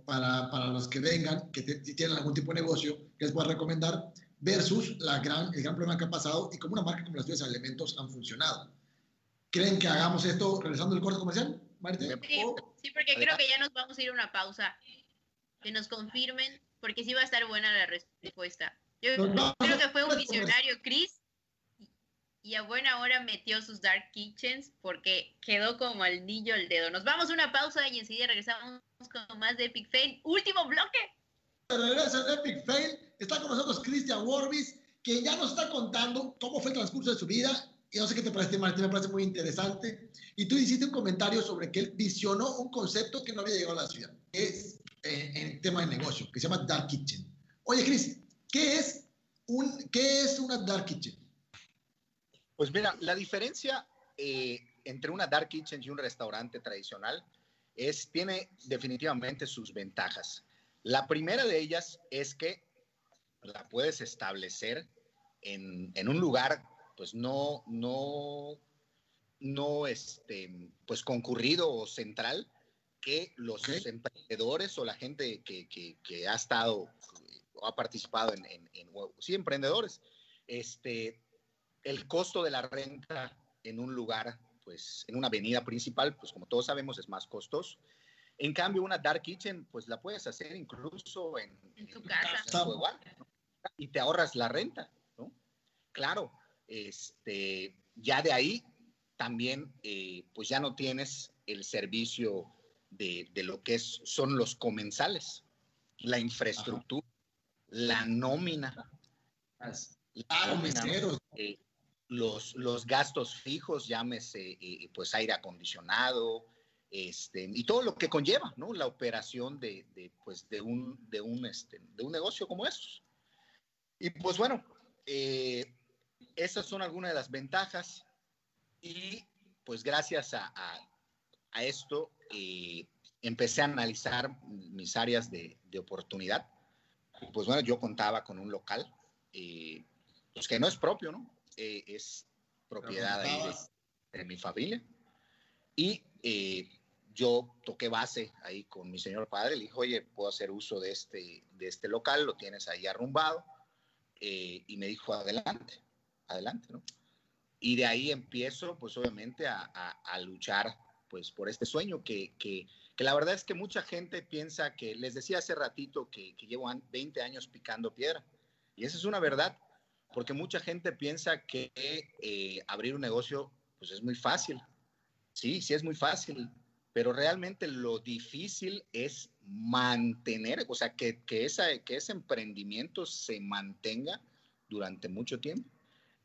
para, para los que vengan, que si tienen algún tipo de negocio que les pueda recomendar, versus la gran, el gran problema que ha pasado y cómo una marca como las tuyas Elementos han funcionado? ¿Creen que hagamos esto regresando al corte comercial, Marita? Sí, sí, porque creo que ya nos vamos a ir a una pausa. Que nos confirmen porque sí va a estar buena la respuesta. Yo no, creo que fue un visionario, Chris, y a buena hora metió sus Dark Kitchens porque quedó como al niño el dedo. Nos vamos a una pausa y enseguida regresamos con más de Epic Fail. Último bloque. Regreso de Epic Fail. Está con nosotros Christian Warbis, que ya nos está contando cómo fue el transcurso de su vida. Y no sé qué te parece, Martín, me parece muy interesante. Y tú hiciste un comentario sobre que él visionó un concepto que no había llegado a la ciudad, que es eh, en tema de negocio, que se llama Dark Kitchen. Oye, Chris, ¿qué es, un, qué es una Dark Kitchen? Pues mira, la diferencia eh, entre una dark kitchen y un restaurante tradicional es, tiene definitivamente sus ventajas. La primera de ellas es que la puedes establecer en, en un lugar, pues no, no, no, este, pues concurrido o central, que los emprendedores o la gente que, que- que ha estado o ha participado en, en- en- sí, emprendedores, este, el costo de la renta en un lugar, pues en una avenida principal, pues como todos sabemos es más costoso. En cambio, una dark kitchen, pues la puedes hacer incluso en, En tu casa. en tu hogar, ¿no? y te ahorras la renta, ¿no? Claro, este, ya de ahí también, eh, pues ya no tienes el servicio de, de lo que es, son los comensales, la infraestructura, la nómina, la nómina, eh, los, los gastos fijos, llámese eh, pues aire acondicionado, este, y todo lo que conlleva, ¿no? La operación de, de, pues, de, un, de, un, este, de un negocio como estos. Y pues bueno, eh, esas son algunas de las ventajas y pues gracias a, a, a esto eh, empecé a analizar mis áreas de, de, oportunidad. Pues bueno, yo contaba con un local, eh, pues que no es propio, ¿no? Eh, es propiedad ahí de, de, mi familia. Y eh, yo toqué base ahí con mi señor padre, le dije, oye, puedo hacer uso de este, de este local, lo tienes ahí arrumbado. Eh, y me dijo, adelante, adelante, ¿no? Y de ahí empiezo, pues obviamente, a, a, a luchar pues por este sueño que, que, que, la verdad es que mucha gente piensa que, les decía hace ratito que, que llevo 20 años picando piedra. Y esa es una verdad, porque mucha gente piensa que eh, abrir un negocio pues es muy fácil. Sí, sí es muy fácil, pero realmente lo difícil es mantener, o sea, que, que, esa, que ese emprendimiento se mantenga durante mucho tiempo.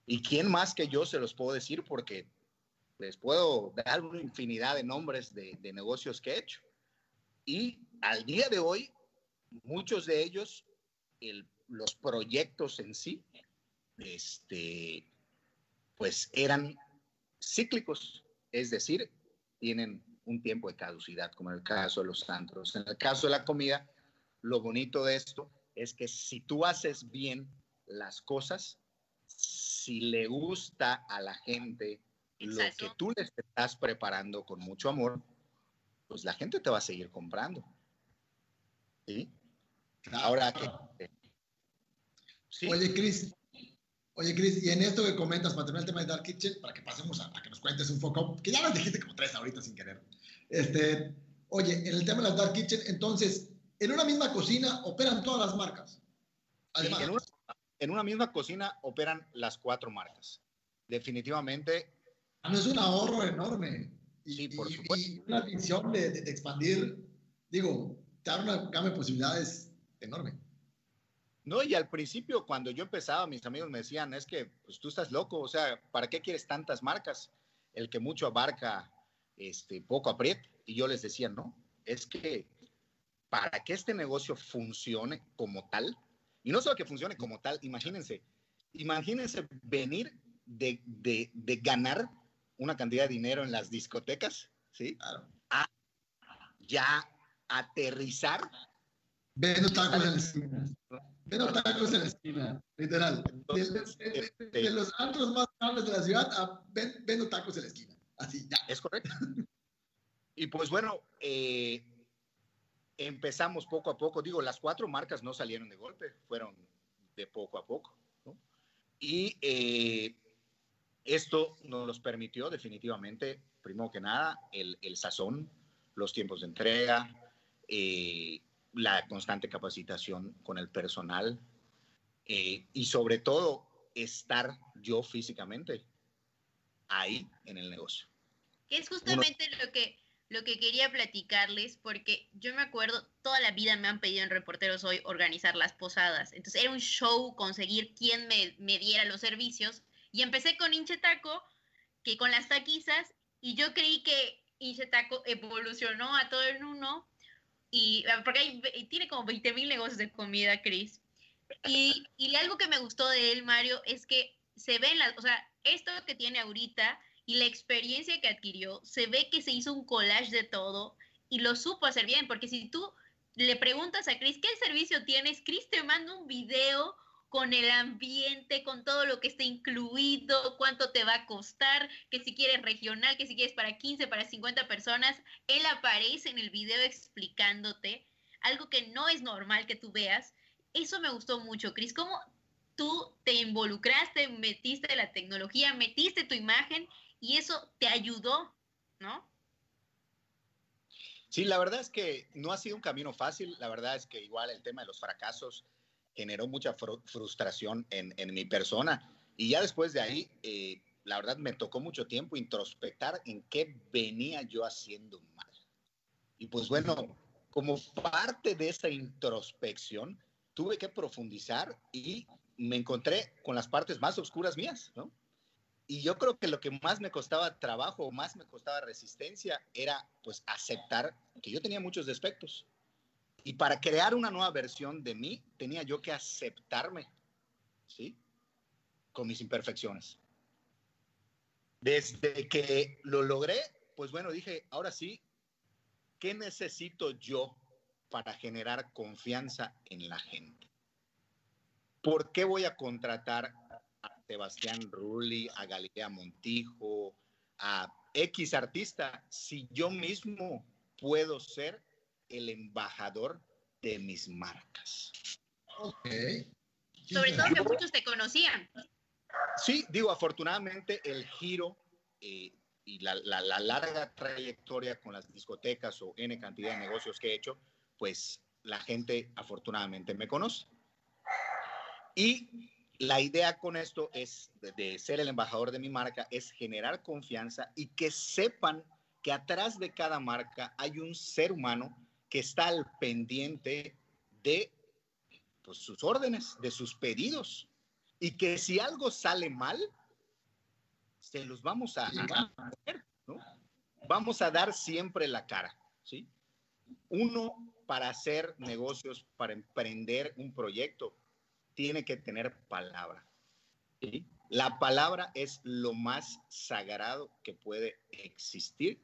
¿Y quién más que yo se los puedo decir? Porque les puedo dar una infinidad de nombres de, de negocios que he hecho. Y al día de hoy, muchos de ellos, el, los proyectos en sí, este, pues eran cíclicos, es decir, tienen un tiempo de caducidad, como en el caso de los santos. En el caso de la comida, lo bonito de esto es que si tú haces bien las cosas, si le gusta a la gente Exacto. lo que tú les estás preparando con mucho amor, pues la gente te va a seguir comprando. ¿Sí? Ahora que... ¿Sí? Oye, Cris, oye, Cris, y en esto que comentas para terminar el tema de Dark Kitchen, para que pasemos a, a que nos cuentes un poco, que ya nos dijiste como tres ahorita sin querer. Este, oye, en el tema de las Dark Kitchen, entonces, en una misma cocina operan todas las marcas. Además, sí, en, una, en, una, misma cocina operan las cuatro marcas. Definitivamente. Ah, no es un ahorro enorme. Y, sí, por y, supuesto. Y una visión de, de, de, expandir, digo, te da una gama de posibilidades enorme. No, y al principio, cuando yo empezaba, mis amigos me decían, es que pues, tú estás loco, o sea, ¿para qué quieres tantas marcas? El que mucho abarca, este, poco aprieta. Y yo les decía, no, es que para que este negocio funcione como tal, y no solo que funcione como tal, imagínense, imagínense venir de, de, de ganar una cantidad de dinero en las discotecas, ¿sí? Claro. A ya aterrizar. Vendo tacos en la esquina. Vendo tacos en la esquina, literal. Entonces, de, de, de, de, los antros más grandes de la ciudad a ven, vendo tacos en la esquina. Así, ya. Es correcto. y pues bueno, eh, empezamos poco a poco. Digo, las cuatro marcas no salieron de golpe, fueron de poco a poco. ¿no? Y eh, esto nos permitió definitivamente, primero que nada, el, el sazón, los tiempos de entrega, eh, la constante capacitación con el personal eh, y sobre todo estar yo físicamente ahí en el negocio. Que es justamente lo que lo que quería platicarles, porque yo me acuerdo, toda la vida me han pedido en Reporteros Hoy organizar las posadas. Entonces era un show conseguir quién me, me diera los servicios. Y empecé con Inchetaco, que con las taquizas, y yo creí que Inchetaco evolucionó a todo en uno. Y porque tiene como 20 mil negocios de comida, Chris. Y, y algo que me gustó de él, Mario, es que se ven las, o sea, esto que tiene ahorita y la experiencia que adquirió, se ve que se hizo un collage de todo y lo supo hacer bien, porque si tú le preguntas a Chris, ¿qué servicio tienes? Chris te manda un video con el ambiente, con todo lo que está incluido, cuánto te va a costar, que si quieres regional, que si quieres para 15, para 50 personas, él aparece en el video explicándote algo que no es normal que tú veas. Eso me gustó mucho, Chris. ¿Cómo tú te involucraste, metiste la tecnología, metiste tu imagen y eso te ayudó, ¿no? Sí, la verdad es que no ha sido un camino fácil. La verdad es que igual el tema de los fracasos generó mucha frustración en, en, mi persona. Y ya después de ahí, eh, la verdad me tocó mucho tiempo introspectar en qué venía yo haciendo mal. Y pues bueno, como parte de esa introspección, tuve que profundizar y me encontré con las partes más oscuras mías, ¿no? Y yo creo que lo que más me costaba trabajo, más me costaba resistencia, era pues aceptar que yo tenía muchos defectos. Y para crear una nueva versión de mí, tenía yo que aceptarme, ¿sí? Con mis imperfecciones. Desde que lo logré, pues bueno, dije, ahora sí, ¿qué necesito yo para generar confianza en la gente? ¿Por qué voy a contratar Sebastián Rulli, a Galilea Montijo, a X artista, si yo mismo puedo ser el embajador de mis marcas. Ok. Sobre todo que muchos te conocían. Sí, digo, afortunadamente el giro eh, y la, la, la, larga trayectoria con las discotecas o N cantidad de negocios que he hecho, pues la gente afortunadamente me conoce. Y la idea con esto es de, ser el embajador de mi marca, es generar confianza y que sepan que atrás de cada marca hay un ser humano que está al pendiente de pues, sus órdenes, de sus pedidos. Y que si algo sale mal, se los vamos a. Vamos a dar siempre la cara, ¿sí? Uno, para hacer negocios, para emprender un proyecto, tiene que tener palabra. La palabra es lo más sagrado que puede existir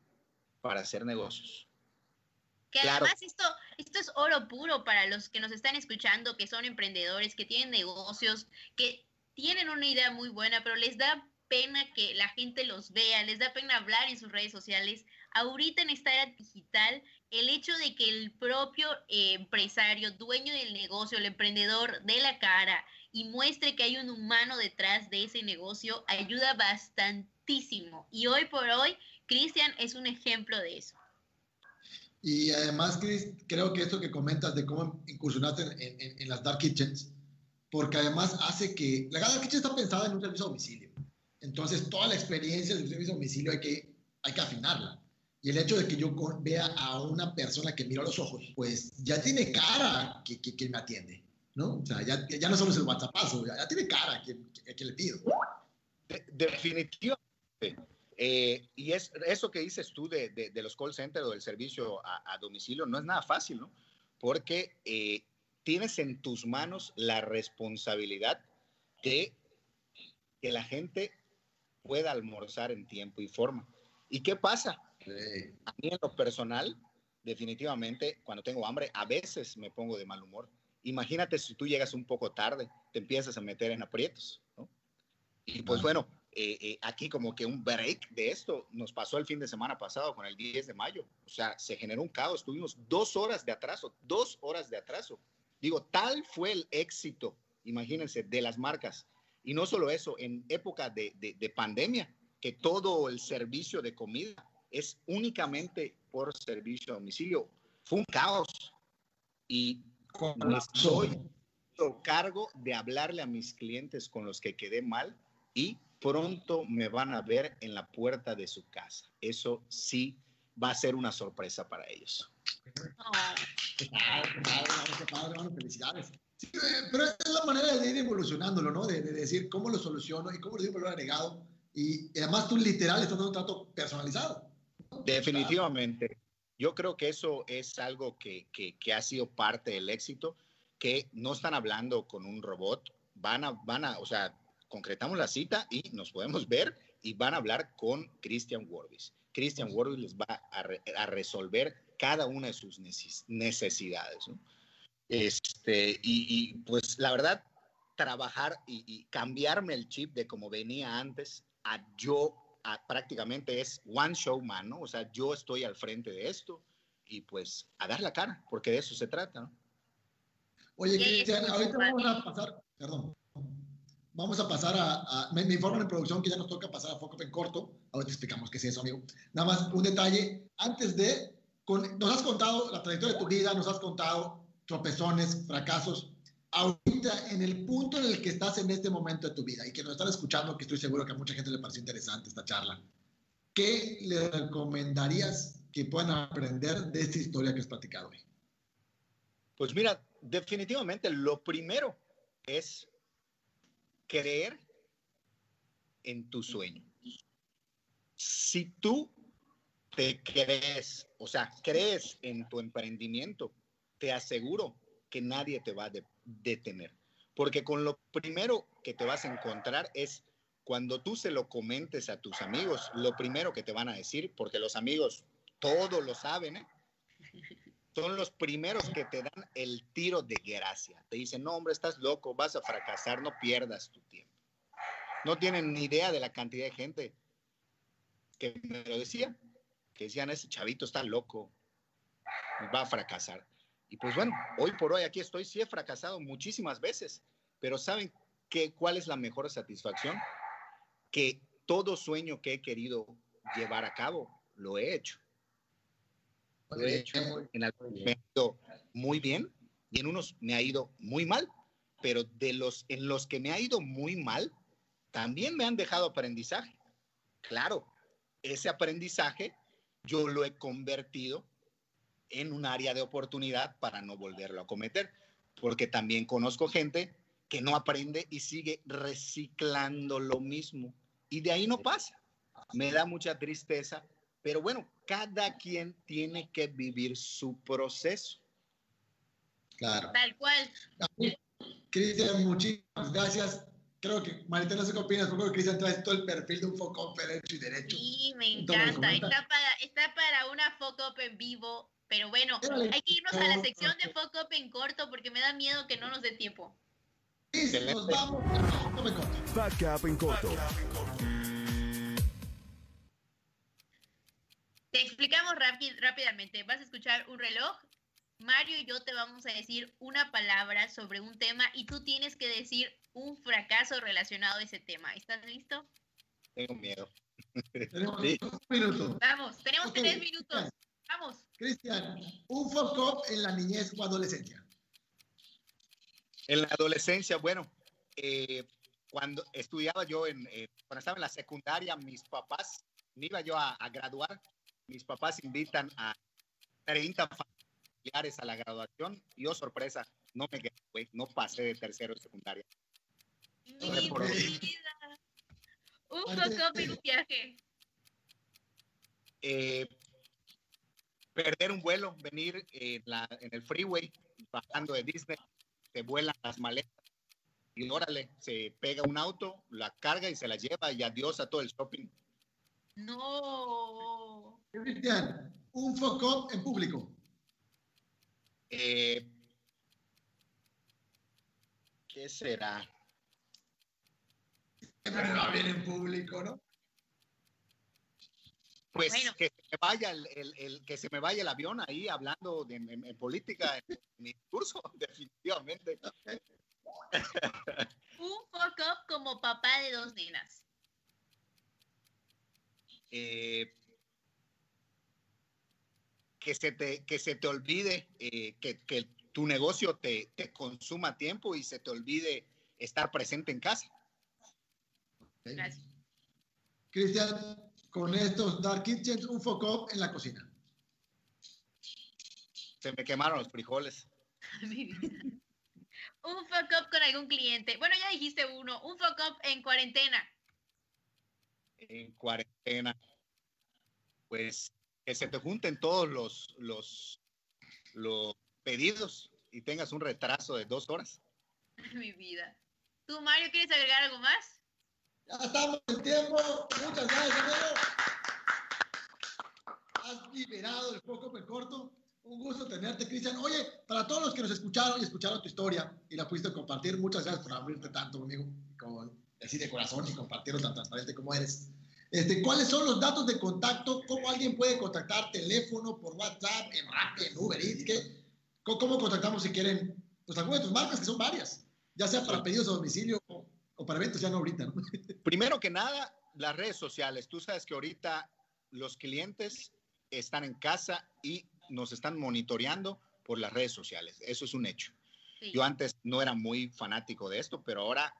para hacer negocios. Que además esto, esto es oro puro para los que nos están escuchando, que son emprendedores, que tienen negocios, que tienen una idea muy buena, pero les da pena que la gente los vea, les da pena hablar en sus redes sociales. Ahorita en esta era digital, el hecho de que el propio eh, empresario, dueño del negocio, el emprendedor de la cara y muestre que hay un humano detrás de ese negocio, ayuda bastantísimo. Y hoy por hoy, Cristian es un ejemplo de eso. Y además, Chris, creo que esto que comentas de cómo incursionaste en, en, las Dark Kitchens, porque además hace que la Dark Kitchen está pensada en un servicio a domicilio. Entonces, toda la experiencia del servicio a domicilio hay que, hay que afinarla. Y el hecho de que yo vea a una persona que mira los ojos, pues ya tiene cara que, que, me atiende, ¿no? O sea, ya, ya no solo es el WhatsAppazo, ya, ya tiene cara que, que, le pido. definitivamente. Eh, y es eso que dices tú de, de, de, los call centers o del servicio a, a, domicilio no es nada fácil, ¿no? Porque eh, tienes en tus manos la responsabilidad de que la gente pueda almorzar en tiempo y forma. ¿Y qué pasa? A mí en lo personal, definitivamente, cuando tengo hambre, a veces me pongo de mal humor. Imagínate si tú llegas un poco tarde, te empiezas a meter en aprietos, ¿no? Y pues bueno, eh, eh, aquí como que un break de esto nos pasó el fin de semana pasado con el 10 de mayo. O sea, se generó un caos, tuvimos dos horas de atraso, dos horas de atraso. Digo, tal fue el éxito, imagínense, de las marcas. Y no solo eso, en época de, de, de pandemia, que todo el servicio de comida es únicamente por servicio a domicilio. Fue un caos y estoy cargo de hablarle a mis clientes con los que quedé mal y pronto me van a ver en la puerta de su casa. Eso sí va a ser una sorpresa para ellos. Qué padre, qué padre, qué padre, felicidades. Sí, eh, pero esta es la manera de ir evolucionándolo, ¿no? De, de decir cómo lo soluciono y cómo le doy valor agregado. Y, y además tú literal estás dando un trato personalizado. Definitivamente. Yo creo que eso es algo que, que, que ha sido parte del éxito, que no están hablando con un robot, van a, van a, o sea, concretamos la cita y nos podemos ver y van a hablar con Christian Warbis. Christian Warbis les va a, re- a resolver cada una de sus neces- necesidades. ¿no? Este, y, y, pues la verdad, trabajar y, y cambiarme el chip de como venía antes a yo a- prácticamente es one show man, ¿no? O sea, yo estoy al frente de esto y pues a dar la cara, porque de eso se trata, ¿no? Oye, Cristian, ahorita vamos a pasar, perdón, vamos a pasar a, a- me, me informan en producción que ya nos toca pasar a Foco en corto, ahorita explicamos qué es eso, amigo. Nada más un detalle, antes de, con- nos has contado la trayectoria de tu vida, nos has contado tropezones, fracasos, ahorita en el punto en el que estás en este momento de tu vida y que nos están escuchando, que estoy seguro que a mucha gente le pareció interesante esta charla, ¿qué le recomendarías que puedan aprender de esta historia que has platicado hoy? Pues mira, definitivamente lo primero es creer en tu sueño. Si tú te crees, o sea, crees en tu emprendimiento, te aseguro que nadie te va a de- detener. Porque con lo primero que te vas a encontrar es cuando tú se lo comentes a tus amigos, lo primero que te van a decir, porque los amigos todos lo saben, ¿eh? Son los primeros que te dan el tiro de gracia. Te dicen, no, hombre, estás loco, vas a fracasar, no pierdas tu tiempo. No tienen ni idea de la cantidad de gente que me lo decía, que decían, ese chavito está loco, va a fracasar. Y pues bueno, hoy por hoy aquí estoy, sí he fracasado muchísimas veces, pero ¿saben qué, cuál es la mejor satisfacción? Que todo sueño que he querido llevar a cabo, lo he hecho. He hecho. En algunos me ha ido muy bien y en unos me ha ido muy mal, pero de los en los que me ha ido muy mal, también me han dejado aprendizaje. Claro, ese aprendizaje yo lo he convertido en un área de oportunidad para no volverlo a cometer, porque también conozco gente que no aprende y sigue reciclando lo mismo y de ahí no pasa. Me da mucha tristeza, pero bueno, cada quien tiene que vivir su proceso. Claro. Tal cual. Cristian, muchísimas gracias. Creo que, Marita, no sé qué opinas, pero creo que Cristian trae todo el perfil de un foco derecho y derecho. Sí, me encanta. Está para, está para una Focop en vivo. Pero bueno, hay que irnos a la sección de Focop en corto porque me da miedo que no nos dé tiempo. Listo, nos vamos a Foco en corto. Backup en corto. Te explicamos rápi- rápidamente. Vas a escuchar un reloj. Mario y yo te vamos a decir una palabra sobre un tema y tú tienes que decir un fracaso relacionado a ese tema. ¿Estás listo? Tengo miedo. Tenemos Sí. un minuto. Vamos, tenemos Ok, tres minutos. Vamos. Cristian, un foco en la niñez o adolescencia. En la adolescencia, bueno, eh, cuando estudiaba yo, en, eh, cuando estaba en la secundaria, mis papás, me iba yo a, a graduar, mis papás invitan a 30 familiares a la graduación y, oh sorpresa, no me gradué, no pasé de tercero de secundaria. Mi por vida. Un en un viaje. Eh, perder un vuelo, venir en, la, en el freeway, bajando de Disney, se vuelan las maletas y órale, se pega un auto, la carga y se la lleva y adiós a todo el shopping. No. Cristian, un foco en público. Eh, ¿Qué será? Siempre va bien en público, ¿no? Pues Bueno. que se me vaya el, el- el- que se me vaya el avión ahí hablando de, en, en política en mi curso, definitivamente. Un Focop como papá de dos nenas. Eh, que se te, que se te olvide eh, que, que tu negocio te, te consuma tiempo y se te olvide estar presente en casa. Ok. Gracias. Cristian, con estos Dark Kitchens, un foco en la cocina. Se me quemaron los frijoles. un fuck up con algún cliente. Bueno, ya dijiste uno. Un fuck up en cuarentena. En cuarentena. Pues que se te junten todos los, los, los pedidos y tengas un retraso de dos horas. Mi vida. ¿Tú, Mario, quieres agregar algo más? Ya estamos en tiempo. Muchas gracias, amigo. Has liberado el foco en corto. Un gusto tenerte, Cristian. Oye, para todos los que nos escucharon y escucharon tu historia y la pudiste compartir, muchas gracias por abrirte tanto conmigo, con, así de corazón y compartirlo tan transparente como eres. Este, ¿Cuáles son los datos de contacto? ¿Cómo alguien puede contactar? ¿Teléfono, por WhatsApp, en Rappi, en Uber Eats? ¿qué? ¿Cómo contactamos si quieren? Pues algunas de tus marcas, que son varias, ya sea para pedidos a domicilio o, o para eventos, ya no ahorita. ¿no? Primero que nada, las redes sociales. Tú sabes que ahorita los clientes están en casa y nos están monitoreando por las redes sociales. Eso es un hecho. Sí. Yo antes no era muy fanático de esto, pero ahora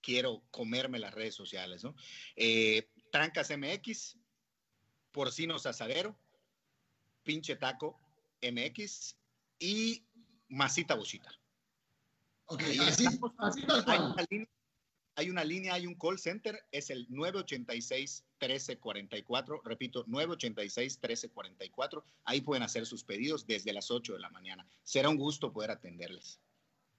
quiero comerme las redes sociales, ¿no? Eh, Trancas MX, Porcinos Asadero, Pinche Taco MX y Masita Bocita. Ok, así, estamos. así tal Hay una, línea, hay una línea, hay un call center, es el 986-1344, repito, 986-1344. Ahí pueden hacer sus pedidos desde las 8 de la mañana. Será un gusto poder atenderles.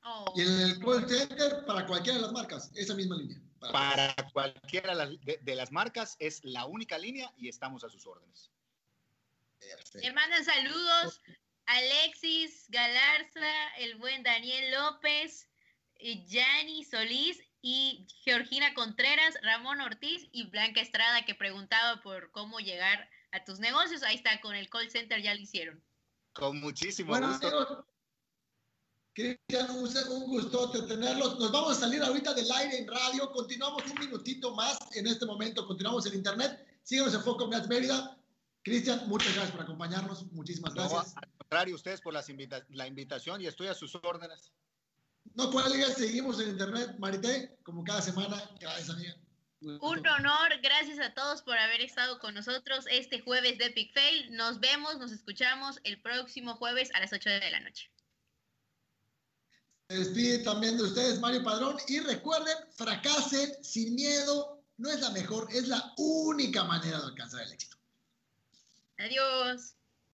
Oh, Y en el call center para cualquiera de las marcas, esa misma línea. Para- Para cualquiera de las- de, de las marcas es la única línea y estamos a sus órdenes. Perfecto. Le mandan saludos Alexis Galarza, el buen Daniel López, eh, Yanni Solís y Georgina Contreras, Ramón Ortiz y Blanca Estrada que preguntaba por cómo llegar a tus negocios. Ahí está, con el call center ya lo hicieron. Con muchísimo Bueno, gusto. amigos, Cristian, un, gustote tenerlos. Nos vamos a salir ahorita del aire en radio. Continuamos un minutito más en este momento. Continuamos en internet. Síguenos en Foco Match Mérida. Cristian, muchas gracias por acompañarnos. Muchísimas No, gracias. al contrario, ustedes por las invita- la invitación y estoy a sus órdenes. No cuelgues, seguimos en internet, Marité, como cada semana. Gracias, amiga. Un honor, gracias a todos por haber estado con nosotros este jueves de Epic Fail. Nos vemos, nos escuchamos el próximo jueves a las 8 de la noche. Despide también de ustedes, Mario Padrón. Y recuerden, fracasen sin miedo. No es la mejor, es la única manera de alcanzar el éxito. Adiós.